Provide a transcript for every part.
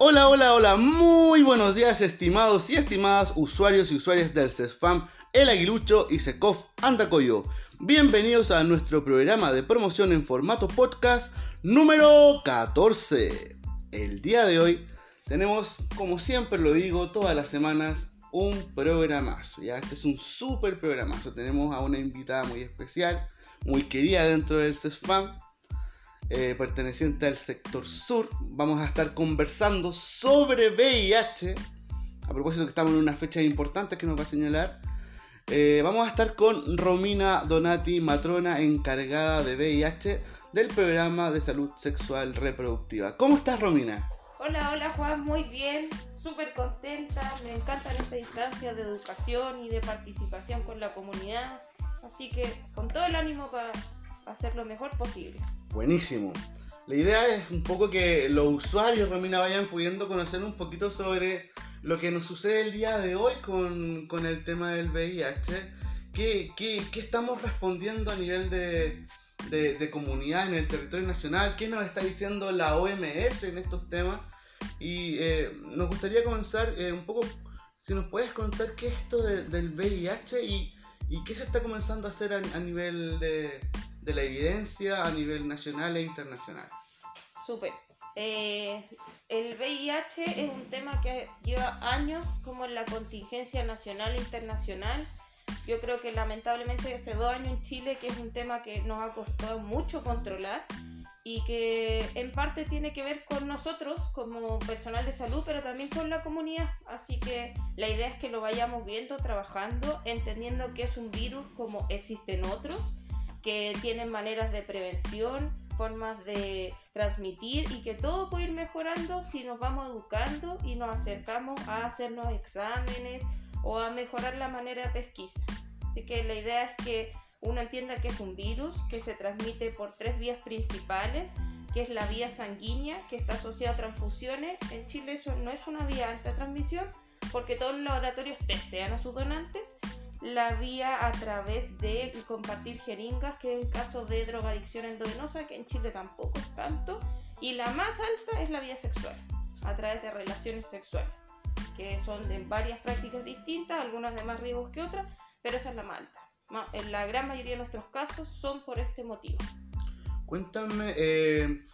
Hola, hola, hola, muy buenos días estimados y estimadas usuarios y usuarias del CESFAM, El Aguilucho y SECOF Andacoyo. Bienvenidos a nuestro programa de promoción en formato podcast número 14. El día de hoy tenemos, como siempre lo digo todas las semanas, un programazo. Ya, este es un súper programazo. Tenemos a una invitada muy especial, muy querida dentro del CESFAM eh, perteneciente al sector sur. Vamos a estar conversando sobre VIH. A propósito que estamos en una fecha importante que nos va a señalar. Eh, vamos a estar con Romina Donati, matrona encargada de VIH del programa de salud sexual reproductiva. ¿Cómo estás, Romina? Hola, hola Juan, muy bien, súper contenta, me encantan estas instancias de educación y de participación con la comunidad, así que con todo el ánimo para hacer lo mejor posible. Buenísimo. La idea es un poco que los usuarios, Romina, vayan pudiendo conocer un poquito sobre lo que nos sucede el día de hoy con, el tema del VIH. ¿Qué, qué, qué estamos respondiendo a nivel de, de, comunidad en el territorio nacional? ¿Qué nos está diciendo la OMS en estos temas? Y eh, nos gustaría comenzar eh, un poco, si nos puedes contar qué es esto del VIH y, y, qué se está comenzando a hacer a nivel de, de la evidencia a nivel nacional e internacional. Súper. Eh, el VIH es un tema que lleva años como en la contingencia nacional e internacional. Yo creo que lamentablemente hace dos años en Chile, que es un tema que nos ha costado mucho controlar y que en parte tiene que ver con nosotros como personal de salud, pero también con la comunidad. Así que la idea es que lo vayamos viendo, trabajando, entendiendo que es un virus como existen otros que tienen maneras de prevención, formas de transmitir y que todo puede ir mejorando si nos vamos educando y nos acercamos a hacernos exámenes o a mejorar la manera de pesquisa. Así que la idea es que uno entienda que es un virus que se transmite por tres vías principales, que es la vía sanguínea, que está asociada a transfusiones. En Chile eso no es una vía alta transmisión, porque todos los laboratorios testean a sus donantes la vía a través de compartir jeringas, que en caso de drogadicción endovenosa, que en Chile tampoco es tanto, y la más alta es la vía sexual, a través de relaciones sexuales, que son de varias prácticas distintas, algunas de más riesgos que otras, pero esa es la más alta. En la gran mayoría de nuestros casos son por este motivo. Cuéntame, eh,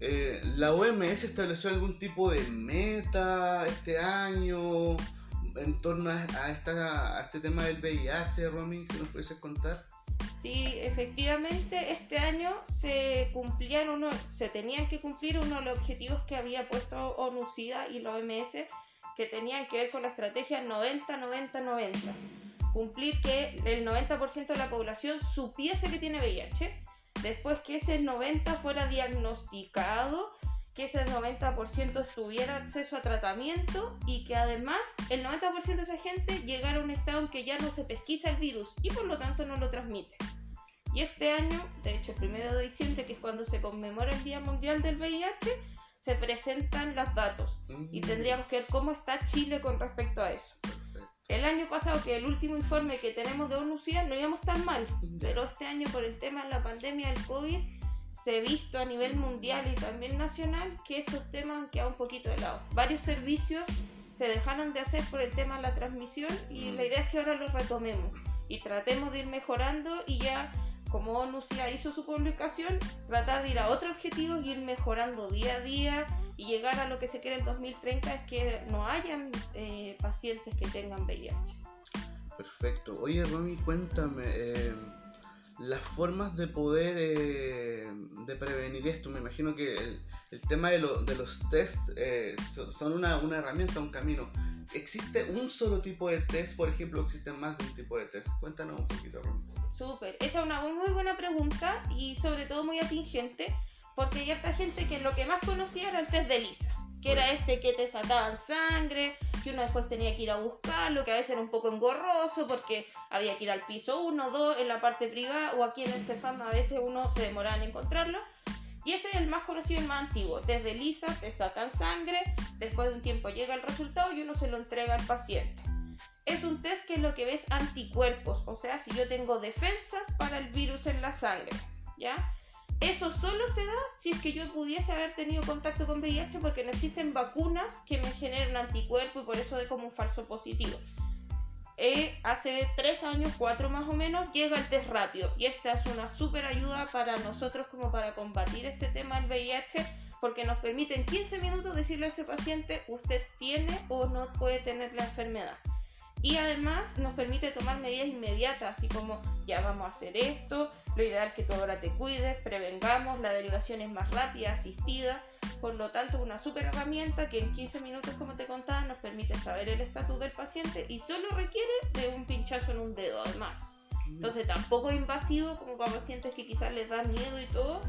eh, ¿la OMS estableció algún tipo de meta este año? En torno a, esta, a este tema del VIH, Romy, si nos puedes contar. Sí, efectivamente, este año se cumplían uno, se tenían que cumplir uno de los objetivos que había puesto ONU-SIDA y la OMS, que tenían que ver con la estrategia 90-90-90. Cumplir que el 90% de la población supiese que tiene VIH, después que ese 90 fuera diagnosticado que ese 90% tuviera acceso a tratamiento y que además el 90% de esa gente llegara a un estado en que ya no se pesquisa el virus y por lo tanto no lo transmite. Y este año, de hecho el 1 de diciembre, que es cuando se conmemora el Día Mundial del VIH, se presentan los datos y mm. tendríamos que ver cómo está Chile con respecto a eso. El año pasado, que el último informe que tenemos de onu no íbamos tan mal, pero este año por el tema de la pandemia del COVID se ha visto a nivel mundial y también nacional que estos temas han quedado un poquito de lado. Varios servicios se dejaron de hacer por el tema de la transmisión y la idea es que ahora los retomemos y tratemos de ir mejorando y ya como ONU hizo su publicación, tratar de ir a otros objetivos y ir mejorando día a día y llegar a lo que se quiere el 2030 es que no hayan eh, pacientes que tengan VIH. Perfecto. Oye, Romy, cuéntame. Eh las formas de poder eh, de prevenir esto. Me imagino que el, tema de, de, los test eh, son una, una, herramienta, un camino. ¿Existe un solo tipo de test? Por ejemplo, ¿existen más de un tipo de test? Cuéntanos un poquito, Ron. Súper, esa es una muy buena pregunta y sobre todo muy atingente porque hay harta gente que lo que más conocía era el test de Lisa que era este que te sacaban sangre, que uno después tenía que ir a buscarlo, que a veces era un poco engorroso porque había que ir al piso 1, 2, en la parte privada o aquí en el Cefam a veces uno se demoraba en encontrarlo. Y ese es el más conocido y el más antiguo. Desde Lisa te sacan sangre, después de un tiempo llega el resultado y uno se lo entrega al paciente. Es un test que es lo que ves anticuerpos, o sea, si yo tengo defensas para el virus en la sangre, ¿ya? Eso solo se da si es que yo pudiese haber tenido contacto con VIH porque no existen vacunas que me generen anticuerpo y por eso de como un falso positivo. Eh, hace tres años, cuatro más o menos, llega el test rápido y esta es una súper ayuda para nosotros como para combatir este tema del VIH porque nos permite en 15 minutos decirle a ese paciente usted tiene o no puede tener la enfermedad. Y además nos permite tomar medidas inmediatas, así como ya vamos a hacer esto, lo ideal es que tú ahora te cuides, prevengamos, la derivación es más rápida, asistida, por lo tanto una super herramienta que en 15 minutos, como te contaba, nos permite saber el estatus del paciente y solo requiere de un pinchazo en un dedo además. Entonces tampoco es invasivo como con pacientes que quizás les da miedo y todo,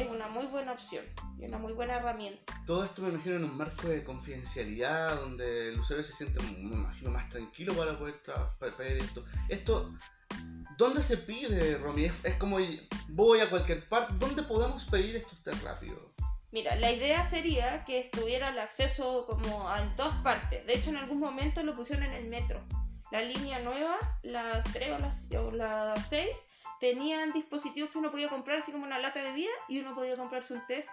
es una muy buena opción y una muy buena herramienta. Todo esto me imagino en un marco de confidencialidad donde el usuario se siente, me imagino, más tranquilo para poder esto. Esto, ¿dónde se pide, Romy? Es, como voy a cualquier parte, ¿dónde podemos pedir esto tan rápido? Mira, la idea sería que estuviera el acceso como en todas partes. De hecho, en algún momento lo pusieron en el metro. La línea nueva, la 3 o la, o 6, tenían dispositivos que uno podía comprar así como una lata de bebida y uno podía comprarse un test,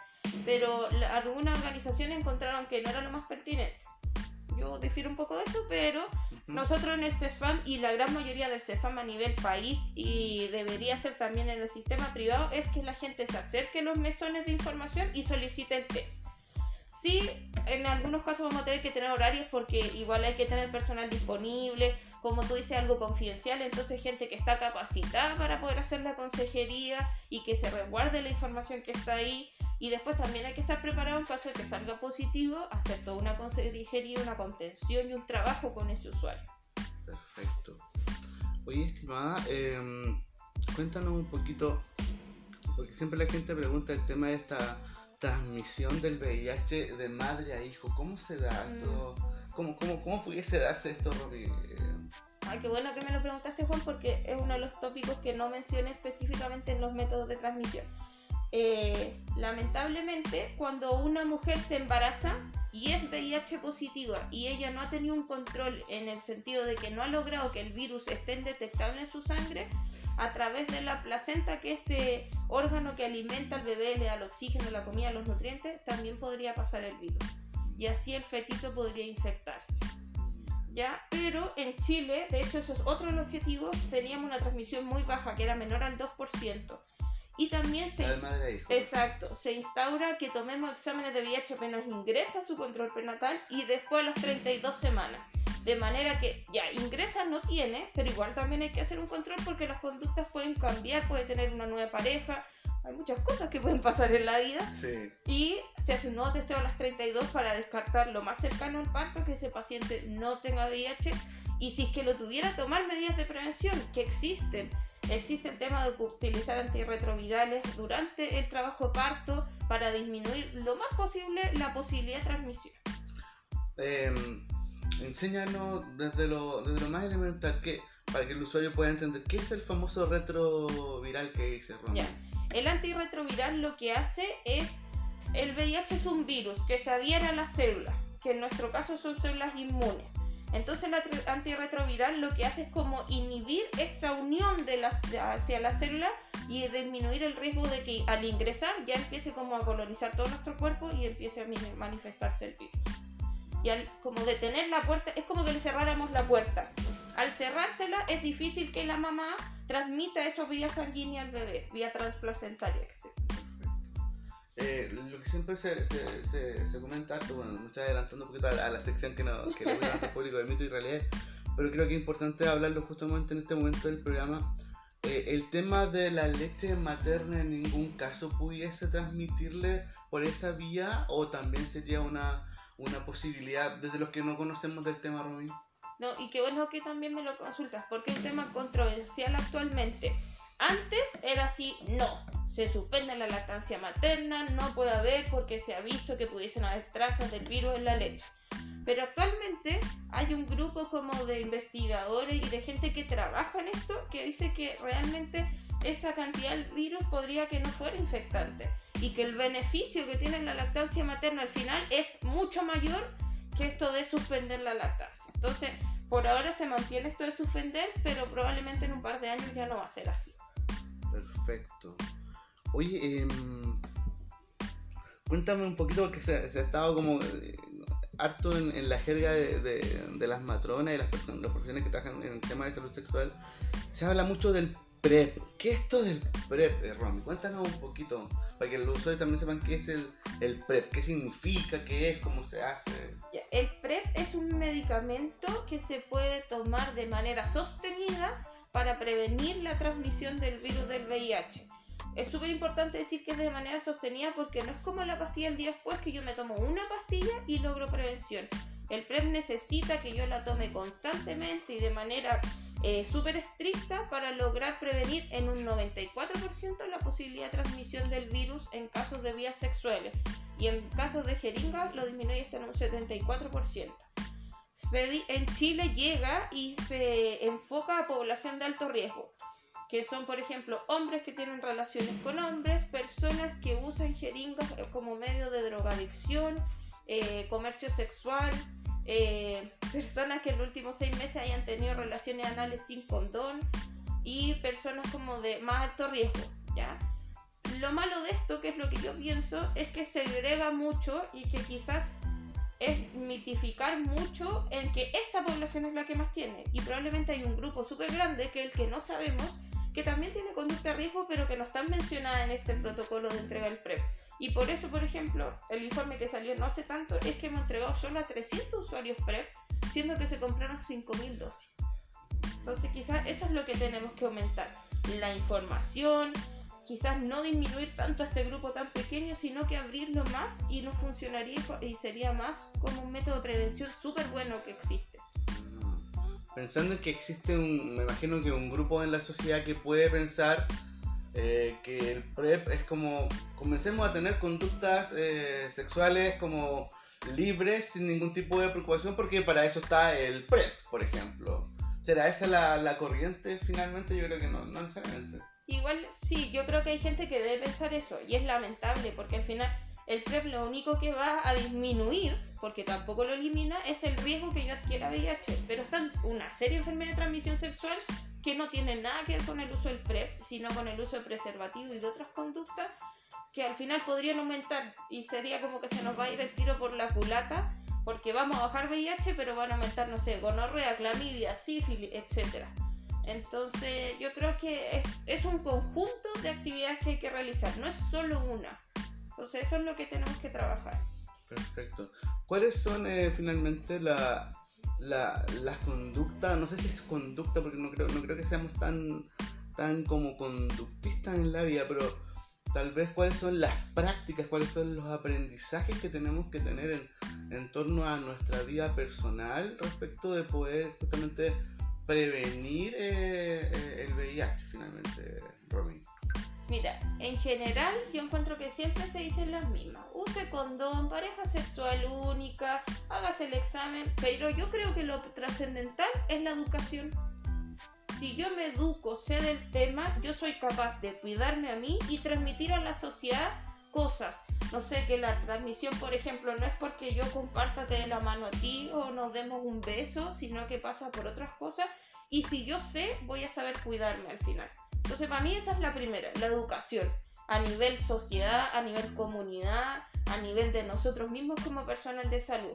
pero algunas organizaciones encontraron que no era lo más pertinente. Yo difiero un poco de eso, pero nosotros en el CEFAM y la gran mayoría del CEFAM a nivel país y debería ser también en el sistema privado es que la gente se acerque a los mesones de información y solicite el test. Sí, en algunos casos vamos a tener que tener horarios porque igual hay que tener personal disponible, como tú dices, algo confidencial, entonces gente que está capacitada para poder hacer la consejería y que se resguarde la información que está ahí. Y después también hay que estar preparado en caso de que salga positivo, hacer toda una consejería, una contención y un trabajo con ese usuario. Perfecto. Oye, estimada, em, cuéntanos un poquito, porque siempre la gente pregunta el tema de esta transmisión del VIH de madre a hijo. ¿Cómo se da esto? ¿Cómo, cómo, cómo pudiese darse esto, Rodríguez? Ay, qué bueno que me lo preguntaste, Juan, porque es uno de los tópicos que no mencioné específicamente en los métodos de transmisión. Eh, lamentablemente, cuando una mujer se embaraza y es VIH positiva y ella no ha tenido un control en el sentido de que no ha logrado que el virus esté indetectable en su sangre, a través de la placenta, que este órgano que alimenta al bebé, le da el oxígeno, la comida, los nutrientes, también podría pasar el virus. Y así el fetito podría infectarse. ¿ya? Pero en Chile, de hecho, eso es otro de los objetivos, teníamos una transmisión muy baja, que era menor al 2%. Y también se, exacto, se instaura que tomemos exámenes de VIH apenas ingresa su control prenatal y después a las 32 semanas. De manera que ya ingresa no tiene, pero igual también hay que hacer un control porque las conductas pueden cambiar, puede tener una nueva pareja, hay muchas cosas que pueden pasar en la vida. Sí. Y se hace un nuevo testeo a las 32 para descartar lo más cercano al parto, que ese paciente no tenga VIH. Y si es que lo tuviera, tomar medidas de prevención, que existen. Existe el tema de utilizar antirretrovirales durante el trabajo de parto para disminuir lo más posible la posibilidad de transmisión. Em, enséñanos desde lo, desde lo más elemental que para que el usuario pueda entender qué es el famoso retroviral que dice Ron. El antirretroviral lo que hace es, el VIH es un virus que se adhiere a las células, que en nuestro caso son células inmunes. Entonces el antirretroviral lo que hace es como inhibir esta unión de las, hacia la célula y disminuir el riesgo de que al ingresar ya empiece como a colonizar todo nuestro cuerpo y empiece a manifestarse el virus. Y al como detener la puerta, es como que le cerráramos la puerta. Al cerrársela es difícil que la mamá transmita eso vía sanguínea al bebé, vía transplacentaria. Que eh, lo que siempre se, se, se, comenta, bueno, me estoy adelantando un poquito a la, sección que, no, que le a hacer público de mito y realidad, pero creo que es importante hablarlo justamente en este momento del programa. Eh, el tema de la leche materna en ningún caso pudiese transmitirle por esa vía o también sería una, una posibilidad desde los que no conocemos del tema, Robin. No, y qué bueno que también me lo consultas, porque es un tema controversial actualmente. Antes era así, no, se suspende la lactancia materna, no puede haber porque se ha visto que pudiesen haber trazas del virus en la leche. Pero actualmente hay un grupo como de investigadores y de gente que trabaja en esto que dice que realmente esa cantidad de virus podría que no fuera infectante y que el beneficio que tiene la lactancia materna al final es mucho mayor que esto de suspender la lactancia. Entonces, por ahora se mantiene esto de suspender, pero probablemente en un par de años ya no va a ser así. Perfecto. Oye, em, cuéntame un poquito, porque se, ha estado como eh, harto en, la jerga de, las matronas y las, personas, las profesiones que trabajan en el tema de salud sexual. Se habla mucho del PrEP. ¿Qué es esto del PrEP, Romy? Cuéntanos un poquito, para que los usuarios también sepan qué es el, el PrEP, qué significa, qué es, cómo se hace. El PrEP es un medicamento que se puede tomar de manera sostenida para prevenir la transmisión del virus del VIH. Es súper importante decir que es de manera sostenida porque no es como la pastilla el día después que yo me tomo una pastilla y logro prevención. El PrEP necesita que yo la tome constantemente y de manera eh, súper estricta para lograr prevenir en un 94% la posibilidad de transmisión del virus en casos de vías sexuales y en casos de jeringas lo disminuye hasta en un 74%. en Chile llega y se enfoca a población de alto riesgo, que son, por ejemplo, hombres que tienen relaciones con hombres, personas que usan jeringas como medio de drogadicción, eh, comercio sexual, eh, personas que en los últimos seis meses hayan tenido relaciones anales sin condón y personas como de más alto riesgo, ¿ya? Lo malo de esto, que es lo que yo pienso, es que segrega mucho y que quizás es mitificar mucho en que esta población es la que más tiene y probablemente hay un grupo súper grande que el que no sabemos que también tiene conducta de riesgo, pero que no están mencionadas en este protocolo de entrega del PrEP. Y por eso, por ejemplo, el informe que salió no hace tanto es que hemos entregado solo a 300 usuarios PrEP, siendo que se compraron 5.000 dosis. Entonces, quizás eso es lo que tenemos que aumentar. La información, quizás no disminuir tanto a este grupo tan pequeño, sino que abrirlo más y no funcionaría y sería más como un método de prevención súper bueno que existe pensando en que existe un, me imagino que un grupo en la sociedad que puede pensar eh, que el PrEP es como, comencemos a tener conductas eh, sexuales como libres, sin ningún tipo de preocupación, porque para eso está el PrEP, por ejemplo. ¿Será esa la, la corriente finalmente? Yo creo que no, no necesariamente. Igual sí, yo creo que hay gente que debe pensar eso, y es lamentable, porque al final el PrEP lo único que va a disminuir, porque tampoco lo elimina, es el riesgo que yo adquiera VIH. Pero están una serie de enfermedades de transmisión sexual que no tienen nada que ver con el uso del PrEP, sino con el uso de preservativo y de otras conductas que al final podrían aumentar y sería como que se nos va a ir el tiro por la culata porque vamos a bajar VIH pero van a aumentar, no sé, gonorrea, clamidia, sífilis, etc. Entonces yo creo que es, un conjunto de actividades que hay que realizar, no es solo una. Entonces eso es lo que tenemos que trabajar. Perfecto. ¿Cuáles son eh, finalmente la, las conductas? No sé si es conducta porque no creo, no creo que seamos tan, tan como conductistas en la vida, pero tal vez cuáles son las prácticas, cuáles son los aprendizajes que tenemos que tener en, en torno a nuestra vida personal respecto de poder justamente prevenir eh, eh, el VIH finalmente, Romy. Mira, en general yo encuentro que siempre se dicen las mismas. Use condón, pareja sexual única, hágase el examen, pero yo creo que lo trascendental es la educación. Si yo me educo, sé del tema, yo soy capaz de cuidarme a mí y transmitir a la sociedad cosas. No sé, que la transmisión, por ejemplo, no es porque yo compártate de la mano a ti o nos demos un beso, sino que pasa por otras cosas. Y si yo sé, voy a saber cuidarme al final. Entonces, para mí esa es la primera, la educación, a nivel sociedad, a nivel comunidad, a nivel de nosotros mismos como personal de salud.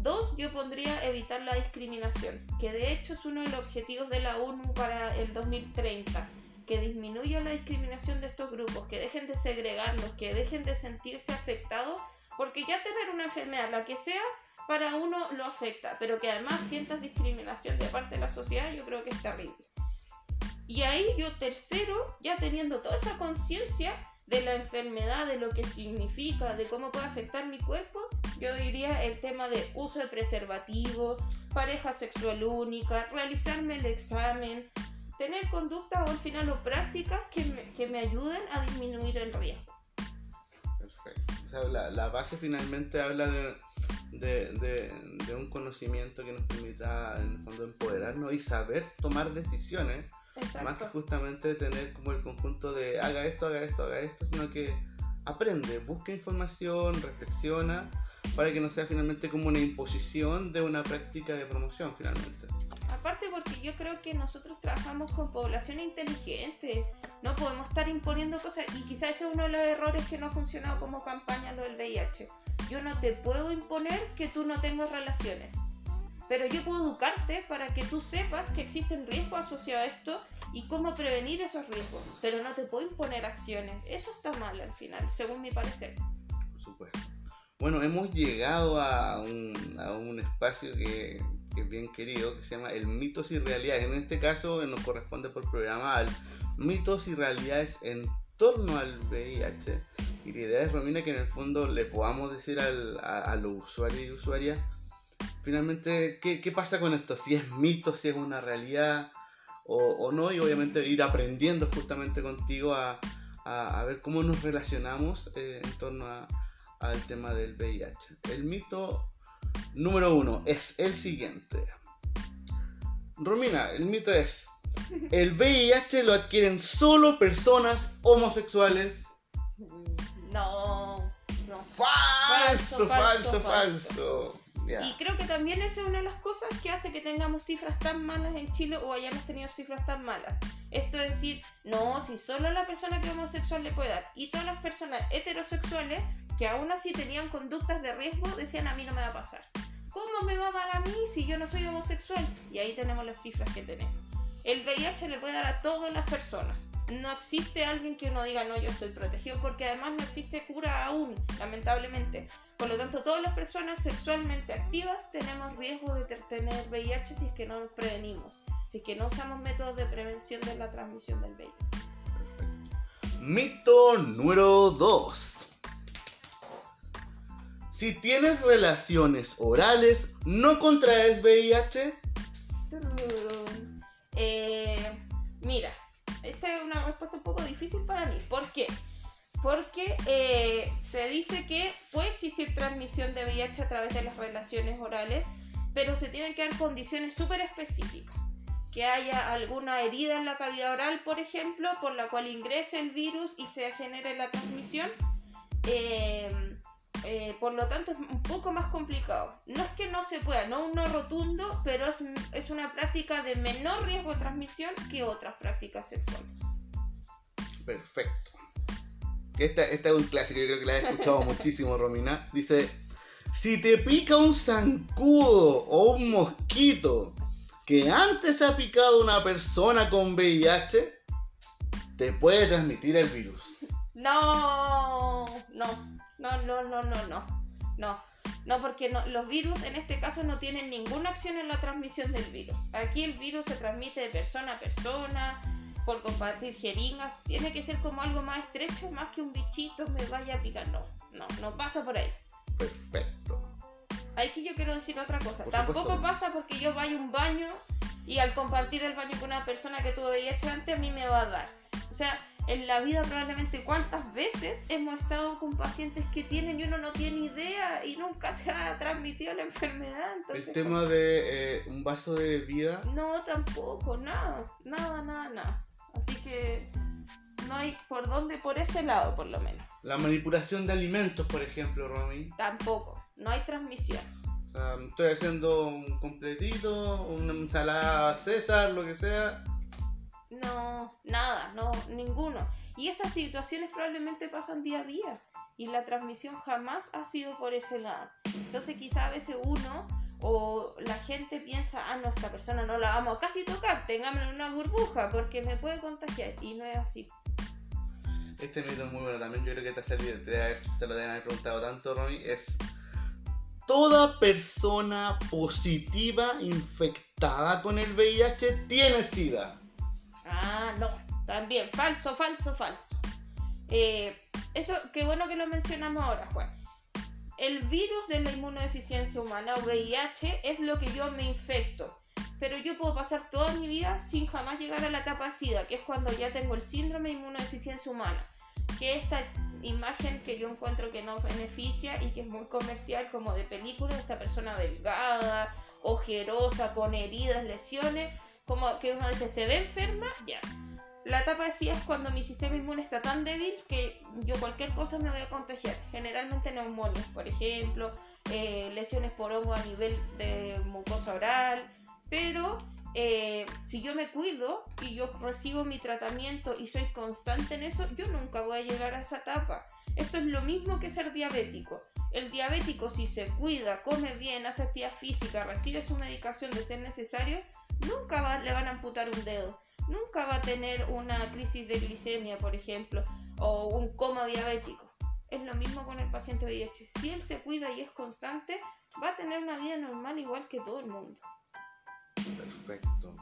Dos, yo pondría evitar la discriminación, que de hecho es uno de los objetivos de la ONU para el 2030, que disminuya la discriminación de estos grupos, que dejen de segregarlos, que dejen de sentirse afectados, porque ya tener una enfermedad, la que sea, para uno lo afecta, pero que además sientas discriminación de parte de la sociedad, yo creo que es terrible. Y ahí yo tercero, ya teniendo toda esa conciencia de la enfermedad, de lo que significa, de cómo puede afectar mi cuerpo, yo diría el tema de uso de preservativo, pareja sexual única, realizarme el examen, tener conductas o al final o prácticas que me, que me ayuden a disminuir el riesgo. Perfecto. O sea, la, la, base finalmente habla de, de, de, de, un conocimiento que nos permita en el fondo empoderarnos y saber tomar decisiones más que justamente tener como el conjunto de haga esto, haga esto, haga esto, sino que aprende, busca información, reflexiona, para que no sea finalmente como una imposición de una práctica de promoción finalmente. Aparte porque yo creo que nosotros trabajamos con población inteligente, no podemos estar imponiendo cosas y quizás ese es uno de los errores que no ha funcionado como campaña lo del VIH. Yo no te puedo imponer que tú no tengas relaciones, pero yo puedo educarte para que tú sepas que existen riesgos asociados a esto y cómo prevenir esos riesgos, pero no te puedo imponer acciones. Eso está mal al final, según mi parecer. Por supuesto. Bueno, hemos llegado a un, a un espacio que, que, bien querido, que se llama el mitos y realidades. En este caso nos corresponde por programa al mitos y realidades en torno al VIH. Y la idea es, Romina, que en el fondo le podamos decir a, los usuarios y usuarias, finalmente, ¿qué, ¿qué, pasa con esto? Si es mito, si es una realidad o, no. Y obviamente ir aprendiendo justamente contigo a, a, ver cómo nos relacionamos eh, en torno al tema del VIH. El mito número uno es el siguiente. Romina, el mito es, el VIH lo adquieren solo personas homosexuales. No, no. Falso, falso, falso. falso. falso. Yeah. Y creo que también esa es una de las cosas que hace que tengamos cifras tan malas en Chile o hayamos tenido cifras tan malas. Esto es decir, no, si solo la persona que es homosexual le puede dar y todas las personas heterosexuales que aún así tenían conductas de riesgo decían a mí no me va a pasar. ¿Cómo me va a dar a mí si yo no soy homosexual? Y ahí tenemos las cifras que tenemos. El VIH le puede dar a todas las personas. No existe alguien que uno diga, no, yo estoy protegido, porque además no existe cura aún, lamentablemente. Por lo tanto, todas las personas sexualmente activas tenemos riesgo de tener VIH si es que no nos prevenimos, si es que no usamos métodos de prevención de la transmisión del VIH. Mito número 2. Si tienes relaciones orales, ¿no contraes VIH? Eh, mira, esta es una respuesta un poco difícil para mí. ¿Por qué? Porque eh, se dice que puede existir transmisión de VIH a través de las relaciones orales, pero se tienen que dar condiciones súper específicas. Que haya alguna herida en la cavidad oral, por ejemplo, por la cual ingrese el virus y se genere la transmisión. Eh, eh, por lo tanto es un poco más complicado. No es que no se pueda, no un no rotundo, pero es, es una práctica de menor riesgo de transmisión que otras prácticas sexuales. Perfecto. Esta, esta es un clásico, yo creo que la he escuchado muchísimo, Romina. Dice, si te pica un zancudo o un mosquito que antes ha picado una persona con VIH, te puede transmitir el virus. No, no. No, no, no, no, no. No. No, porque no, los virus en este caso no tienen ninguna acción en la transmisión del virus. Aquí el virus se transmite de persona a persona, por compartir jeringas. Tiene que ser como algo más estrecho, más que un bichito me vaya a picar. No, no, no pasa por ahí. Perfecto. Aquí yo quiero decir otra cosa. Por Tampoco supuesto. pasa porque yo vaya a un baño y al compartir el baño con una persona que tuvo VIH antes a mí me va a dar. O sea, en la vida probablemente cuántas veces hemos estado con pacientes que tienen y uno no tiene idea y nunca se ha transmitido la enfermedad. Entonces, ¿El tema de eh, un vaso de vida? No, tampoco, nada, nada, nada, nada. Así que no hay por dónde, por ese lado por lo menos. La manipulación de alimentos, por ejemplo, Romy. Tampoco, no hay transmisión. O sea, estoy haciendo un completito, una ensalada César, lo que sea no, nada, no, ninguno. Y esas situaciones probablemente pasan día a día y la transmisión jamás ha sido por ese lado. Entonces quizá a veces uno o la gente piensa, ah, no, esta persona no la vamos a casi tocar, tengámosle una burbuja porque me puede contagiar y no es así. Este mito es muy bueno también, yo creo que te, salido, te, te lo deben haber preguntado tanto, Ronnie, es toda persona positiva infectada con el VIH tiene SIDA. Ah, no, también, falso, falso, falso. Eh, eso, qué bueno que lo mencionamos ahora, Juan. El virus de la inmunodeficiencia humana o VIH es lo que yo me infecto. Pero yo puedo pasar toda mi vida sin jamás llegar a la etapa SIDA, que es cuando ya tengo el síndrome de inmunodeficiencia humana. Que esta imagen que yo encuentro que no beneficia y que es muy comercial, como de película, esta persona delgada, ojerosa, con heridas, lesiones, como que uno dice, se ve enferma, ya. La etapa de SIDA es cuando mi sistema inmune está tan débil que yo cualquier cosa me voy a contagiar. Generalmente neumonias, por ejemplo, eh, lesiones por hongo a nivel de mucosa oral, pero eh, si yo me cuido y yo recibo mi tratamiento y soy constante en eso, yo nunca voy a llegar a esa etapa. Esto es lo mismo que ser diabético. El diabético si se cuida, come bien, hace actividad física, recibe su medicación de ser necesario, nunca le van a amputar un dedo, nunca va a tener una crisis de glicemia, por ejemplo, o un coma diabético. Es lo mismo con el paciente VIH. Si él se cuida y es constante, va a tener una vida normal igual que todo el mundo. Perfecto.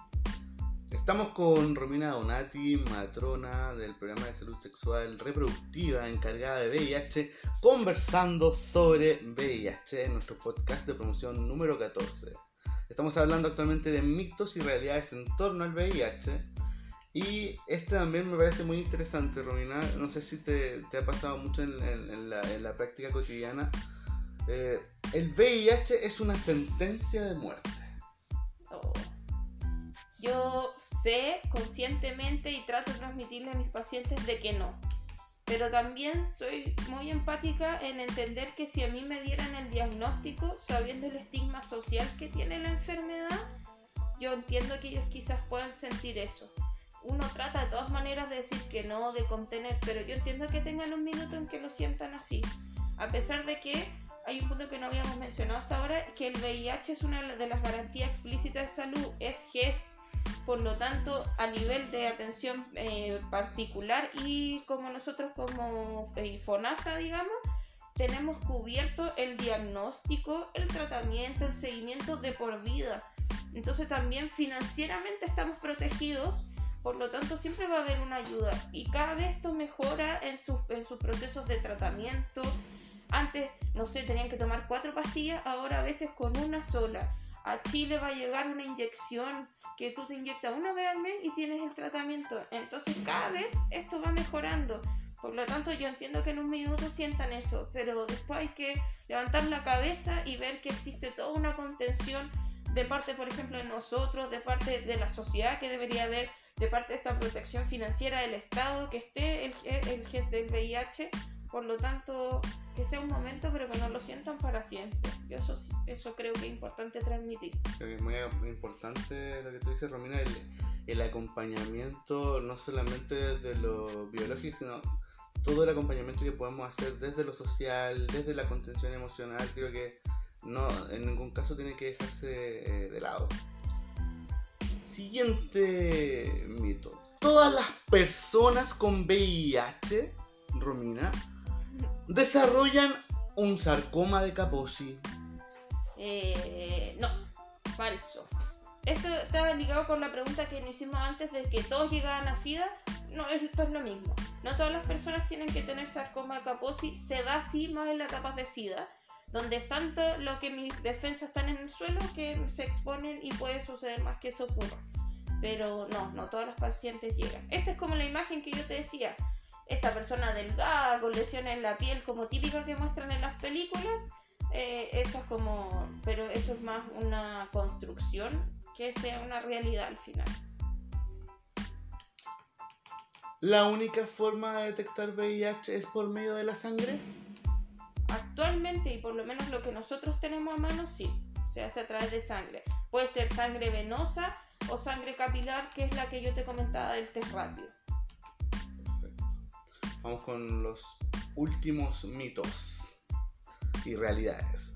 Estamos con Romina Donati, matrona del programa de salud sexual reproductiva encargada de VIH, conversando sobre VIH en nuestro podcast de promoción número 14. Estamos hablando actualmente de mitos y realidades en torno al VIH. Y este también me parece muy interesante, Romina. No sé si te, ha pasado mucho en, la, práctica cotidiana. Eh, el VIH es una sentencia de muerte. Oh. Yo sé conscientemente y trato de transmitirle a mis pacientes de que no. Pero también soy muy empática en entender que si a mí me dieran el diagnóstico, sabiendo el estigma social que tiene la enfermedad, yo entiendo que ellos quizás puedan sentir eso. Uno trata de todas maneras de decir que no, de contener, pero yo entiendo que tengan un minuto en que lo sientan así. A pesar de que hay un punto que no habíamos mencionado hasta ahora, que el VIH es una de las garantías explícitas de salud, es GES, por lo tanto, a nivel de atención eh, particular y como nosotros como eh, FONASA, digamos, tenemos cubierto el diagnóstico, el tratamiento, el seguimiento de por vida. Entonces también financieramente estamos protegidos, por lo tanto siempre va a haber una ayuda y cada vez esto mejora en sus, en sus procesos de tratamiento. Antes, no sé, tenían que tomar cuatro pastillas, ahora a veces con una sola a Chile va a llegar una inyección que tú te inyectas una vez al mes y tienes el tratamiento. Entonces cada vez esto va mejorando. Por lo tanto, yo entiendo que en un minuto sientan eso, pero después hay que levantar la cabeza y ver que existe toda una contención de parte, por ejemplo, de nosotros, de parte de la sociedad que debería haber, de parte de esta protección financiera del Estado, que esté el, el GES del VIH por lo tanto, que sea un momento, pero que no lo sientan para siempre. Yo eso, eso creo que es importante transmitir. es muy importante lo que tú dices, Romina, el, el acompañamiento no solamente desde lo biológico, sino todo el acompañamiento que podemos hacer desde lo social, desde la contención emocional, creo que no en ningún caso tiene que dejarse eh, de lado. Siguiente mito. Todas las personas con VIH, Romina, desarrollan un sarcoma de Kaposi. Eh, no, falso. Esto está ligado con la pregunta que nos hicimos antes de que todos llegaban a SIDA. No, esto es lo mismo. No todas las personas tienen que tener sarcoma de Kaposi. Se da así más en las etapas de SIDA, donde es tanto lo que mis defensas están en el suelo que se exponen y puede suceder más que eso ocurra. Pero no, no todas las pacientes llegan. Esta es como la imagen que yo te decía esta persona delgada con lesiones en la piel como típica que muestran en las películas, eh, eso es como, pero eso es más una construcción que sea una realidad al final. ¿La única forma de detectar VIH es por medio de la sangre? Actualmente, y por lo menos lo que nosotros tenemos a mano, sí, se hace a través de sangre. Puede ser sangre venosa o sangre capilar, que es la que yo te comentaba del test rápido. Vamos con los últimos mitos y realidades.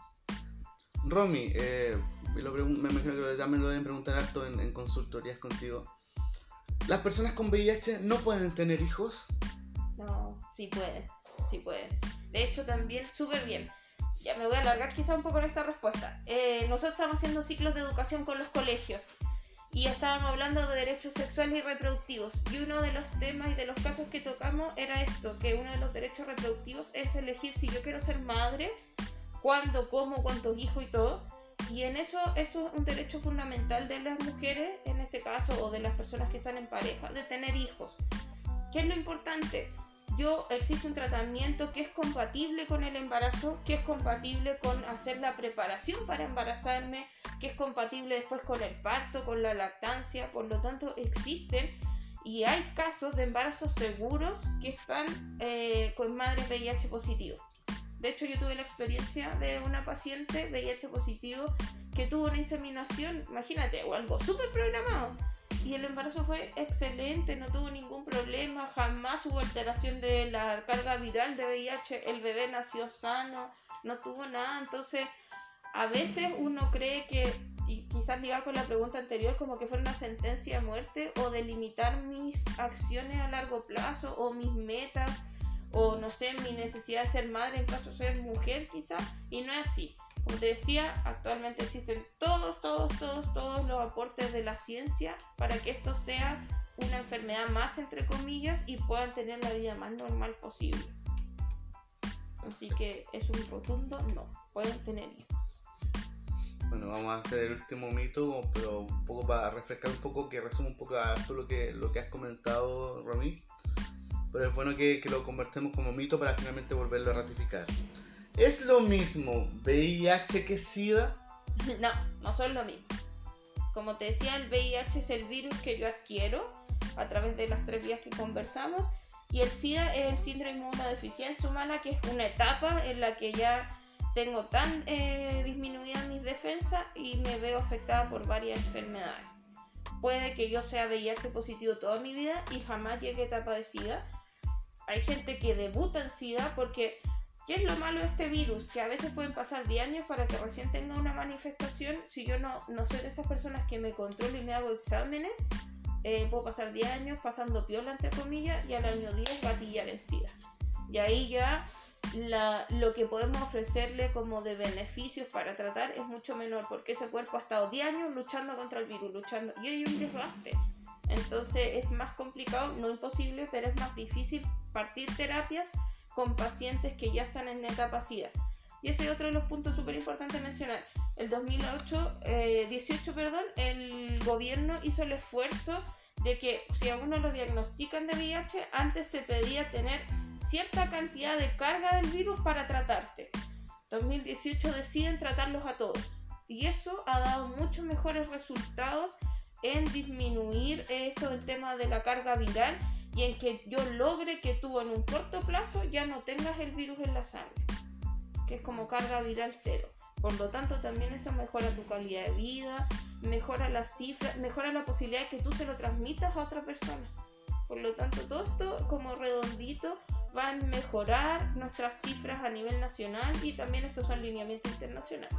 Romy, eh, me imagino que también lo deben preguntar harto en, consultorías contigo. ¿Las personas con VIH no pueden tener hijos? No, sí pueden, sí pueden. De hecho, también súper bien. Ya me voy a alargar quizá un poco en esta respuesta. Eh, nosotros estamos haciendo ciclos de educación con los colegios y estábamos hablando de derechos sexuales y reproductivos. Y uno de los temas y de los casos que tocamos era esto, que uno de los derechos reproductivos es elegir si yo quiero ser madre, cuándo, cómo, cuántos hijos y todo. Y en eso, esto es un derecho fundamental de las mujeres, en este caso, o de las personas que están en pareja, de tener hijos. ¿Qué es lo importante? Yo existe un tratamiento que es compatible con el embarazo, que es compatible con hacer la preparación para embarazarme, que es compatible después con el parto, con la lactancia, por lo tanto existen y hay casos de embarazos seguros que están eh, con madres VIH positivo. De hecho, yo tuve la experiencia de una paciente VIH positivo que tuvo una inseminación, imagínate, o algo súper programado. Y el embarazo fue excelente, no tuvo ningún problema, jamás hubo alteración de la carga viral de VIH, el bebé nació sano, no tuvo nada. Entonces, a veces uno cree que, y quizás ligado con la pregunta anterior, como que fue una sentencia de muerte o de limitar mis acciones a largo plazo o mis metas o no sé, mi necesidad de ser madre en caso de ser mujer quizás, y no es así. Como te decía, actualmente existen todos, todos, todos, todos los aportes de la ciencia para que esto sea una enfermedad más, entre comillas, y puedan tener la vida más normal posible. Así que es un rotundo no, pueden tener hijos. Bueno, vamos a hacer el último mito, pero un poco para refrescar un poco, que resume un poco a todo lo que, lo que has comentado, Romy. Pero es bueno que, que lo convertemos como mito para finalmente volverlo a ratificar. ¿Es lo mismo VIH que SIDA? No, no son lo mismo. Como te decía, el VIH es el virus que yo adquiero a través de las tres vías que conversamos y el SIDA es el síndrome de inmunodeficiencia humana, que es una etapa en la que ya tengo tan eh, disminuidas mis defensas y me veo afectada por varias enfermedades. Puede que yo sea VIH positivo toda mi vida y jamás llegue a etapa de SIDA. Hay gente que debuta en SIDA porque ¿Qué es lo malo de este virus? Que a veces pueden pasar 10 años para que recién tenga una manifestación. Si yo no, no soy de estas personas que me controlo y me hago exámenes, eh, puedo pasar 10 años pasando piola, entre comillas, y al año 10 gatillar en SIDA. Y ahí ya la, lo que podemos ofrecerle como de beneficios para tratar es mucho menor, porque ese cuerpo ha estado 10 años luchando contra el virus, luchando, y hay un desgaste. Entonces es más complicado, no imposible, pero es más difícil partir terapias con pacientes que ya están en etapa SIDA. Y ese es otro de los puntos súper importantes mencionar. El 2008, 18, eh, perdón, el gobierno hizo el esfuerzo de que si a uno lo diagnostican de VIH, antes se pedía tener cierta cantidad de carga del virus para tratarte. 2018 deciden tratarlos a todos. Y eso ha dado muchos mejores resultados en disminuir esto del tema de la carga viral y en que yo logre que tú en un corto plazo ya no tengas el virus en la sangre, que es como carga viral cero. Por lo tanto, también eso mejora tu calidad de vida, mejora las cifras, mejora la posibilidad de que tú se lo transmitas a otra persona. Por lo tanto, todo esto como redondito va a mejorar nuestras cifras a nivel nacional y también estos son lineamientos internacionales.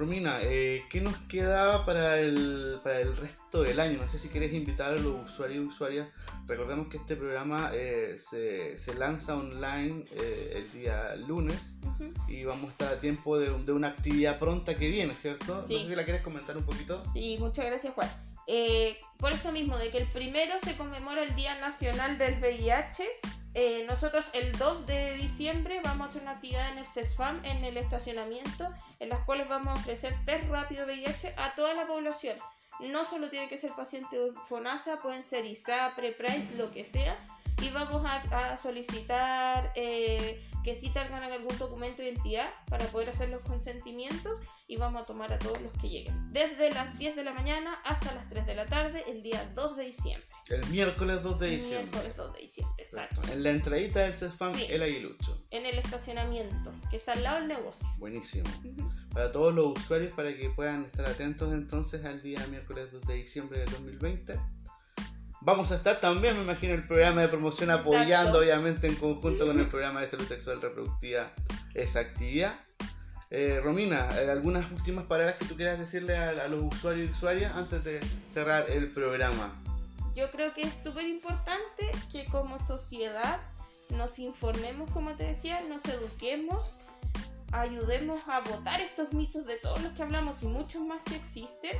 Romina, eh, ¿qué nos queda para el, para el resto del año? No sé si quieres invitar a los usuarios y usuarias. Recordemos que este programa eh, se, se, lanza online eh, el día lunes y vamos a estar a tiempo de, de, una actividad pronta que viene, ¿cierto? Sí. No sé si la quieres comentar un poquito. Sí, muchas gracias Juan. por esto mismo, de que el primero se conmemora el Día Nacional del VIH, eh, nosotros el 2 de diciembre vamos a hacer una actividad en el CESFAM, en el estacionamiento, en las cuales vamos a ofrecer test rápido VIH a toda la población. No solo tiene que ser paciente FONASA, pueden ser ISA, PREPRICE, lo que sea. Y vamos a, solicitar eh, que sí tengan algún documento de identidad para poder hacer los consentimientos y vamos a tomar a todos los que lleguen. Desde las 10 de la mañana hasta las 3 de la tarde, el día 2 de diciembre. El miércoles 2 de diciembre. El miércoles 2 de diciembre, exacto. En la entradita del CESFAM, el aguilucho. En el estacionamiento, que está al lado del negocio. Buenísimo. Para todos los usuarios, para que puedan estar atentos entonces al día miércoles 2 de diciembre del 2020 Vamos a estar también, me imagino, el programa de promoción apoyando, obviamente, en conjunto con el programa de salud sexual reproductiva, esa actividad. Eh, Romina, eh, ¿algunas últimas palabras que tú quieras decirle a, los usuarios y usuarias antes de cerrar el programa? Yo creo que es súper importante que como sociedad nos informemos, como te decía, nos eduquemos, ayudemos a votar estos mitos de todos los que hablamos y muchos más que existen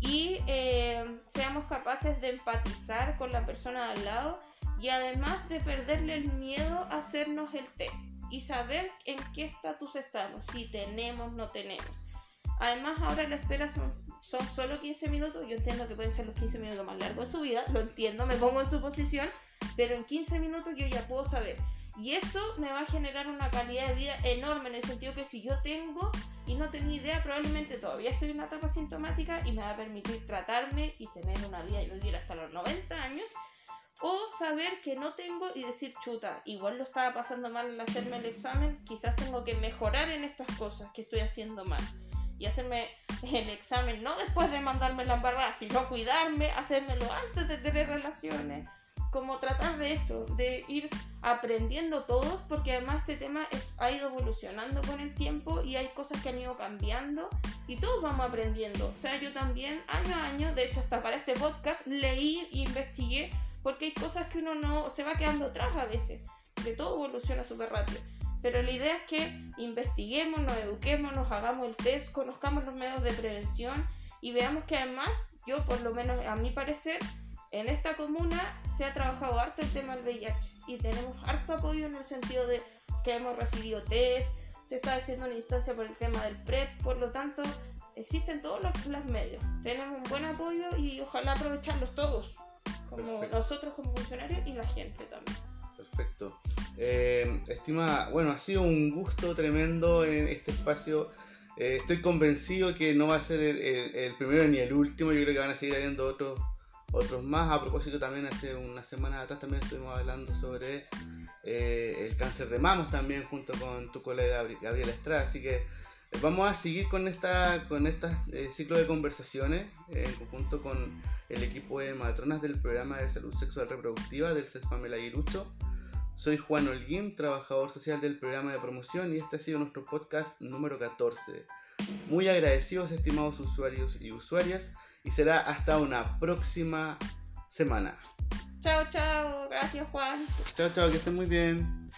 y eh, seamos capaces de empatizar con la persona de al lado y además de perderle el miedo a hacernos el test y saber en qué estatus estamos, si tenemos, no tenemos. Además, ahora la espera son, son solo 15 minutos. Yo entiendo que pueden ser los 15 minutos más largos de su vida, lo entiendo, me pongo en su posición, pero en 15 minutos yo ya puedo saber y eso me va a generar una calidad de vida enorme en el sentido que si yo tengo y no tengo idea, probablemente todavía estoy en una etapa sintomática y me va a permitir tratarme y tener una vida y vivir hasta los 90 años. O saber que no tengo y decir, chuta, igual lo estaba pasando mal al hacerme el examen, quizás tengo que mejorar en estas cosas que estoy haciendo mal. Y hacerme el examen no después de mandarme la embarrada, sino cuidarme, hacérmelo antes de tener relaciones como tratar de eso, de ir aprendiendo todos, porque además este tema ha ido evolucionando con el tiempo y hay cosas que han ido cambiando y todos vamos aprendiendo. O sea, yo también año a año, de hecho hasta para este podcast, leí e investigué, porque hay cosas que uno no se va quedando atrás a veces, que todo evoluciona súper rápido. Pero la idea es que investiguemos, nos eduquemos, nos hagamos el test, conozcamos los medios de prevención y veamos que además, yo por lo menos a mi parecer, en esta comuna se ha trabajado harto el tema del VIH y tenemos harto apoyo en el sentido de que hemos recibido test, se está haciendo una instancia por el tema del PrEP, por lo tanto existen todos los, medios, tenemos un buen apoyo y ojalá aprovecharlos todos, como nosotros como funcionarios y la gente también. Perfecto. Eh, estima, bueno, ha sido un gusto tremendo en este espacio. Eh, estoy convencido que no va a ser el, primero ni el último. Yo creo que van a seguir habiendo otros otros más. A propósito, también hace unas semanas atrás también estuvimos hablando sobre eh, el cáncer de mamos también junto con tu colega Gabriela Estrada. Así que eh, vamos a seguir con esta con este ciclo de conversaciones en conjunto con el equipo de matronas del programa de salud sexual reproductiva del CESFAM Aguilucho. Soy Juan Holguín, trabajador social del programa de promoción y este ha sido nuestro podcast número 14. Muy agradecidos estimados usuarios y usuarias y será hasta una próxima semana. Chao, chao. Gracias, Juan. Chao, chao, que estén muy bien.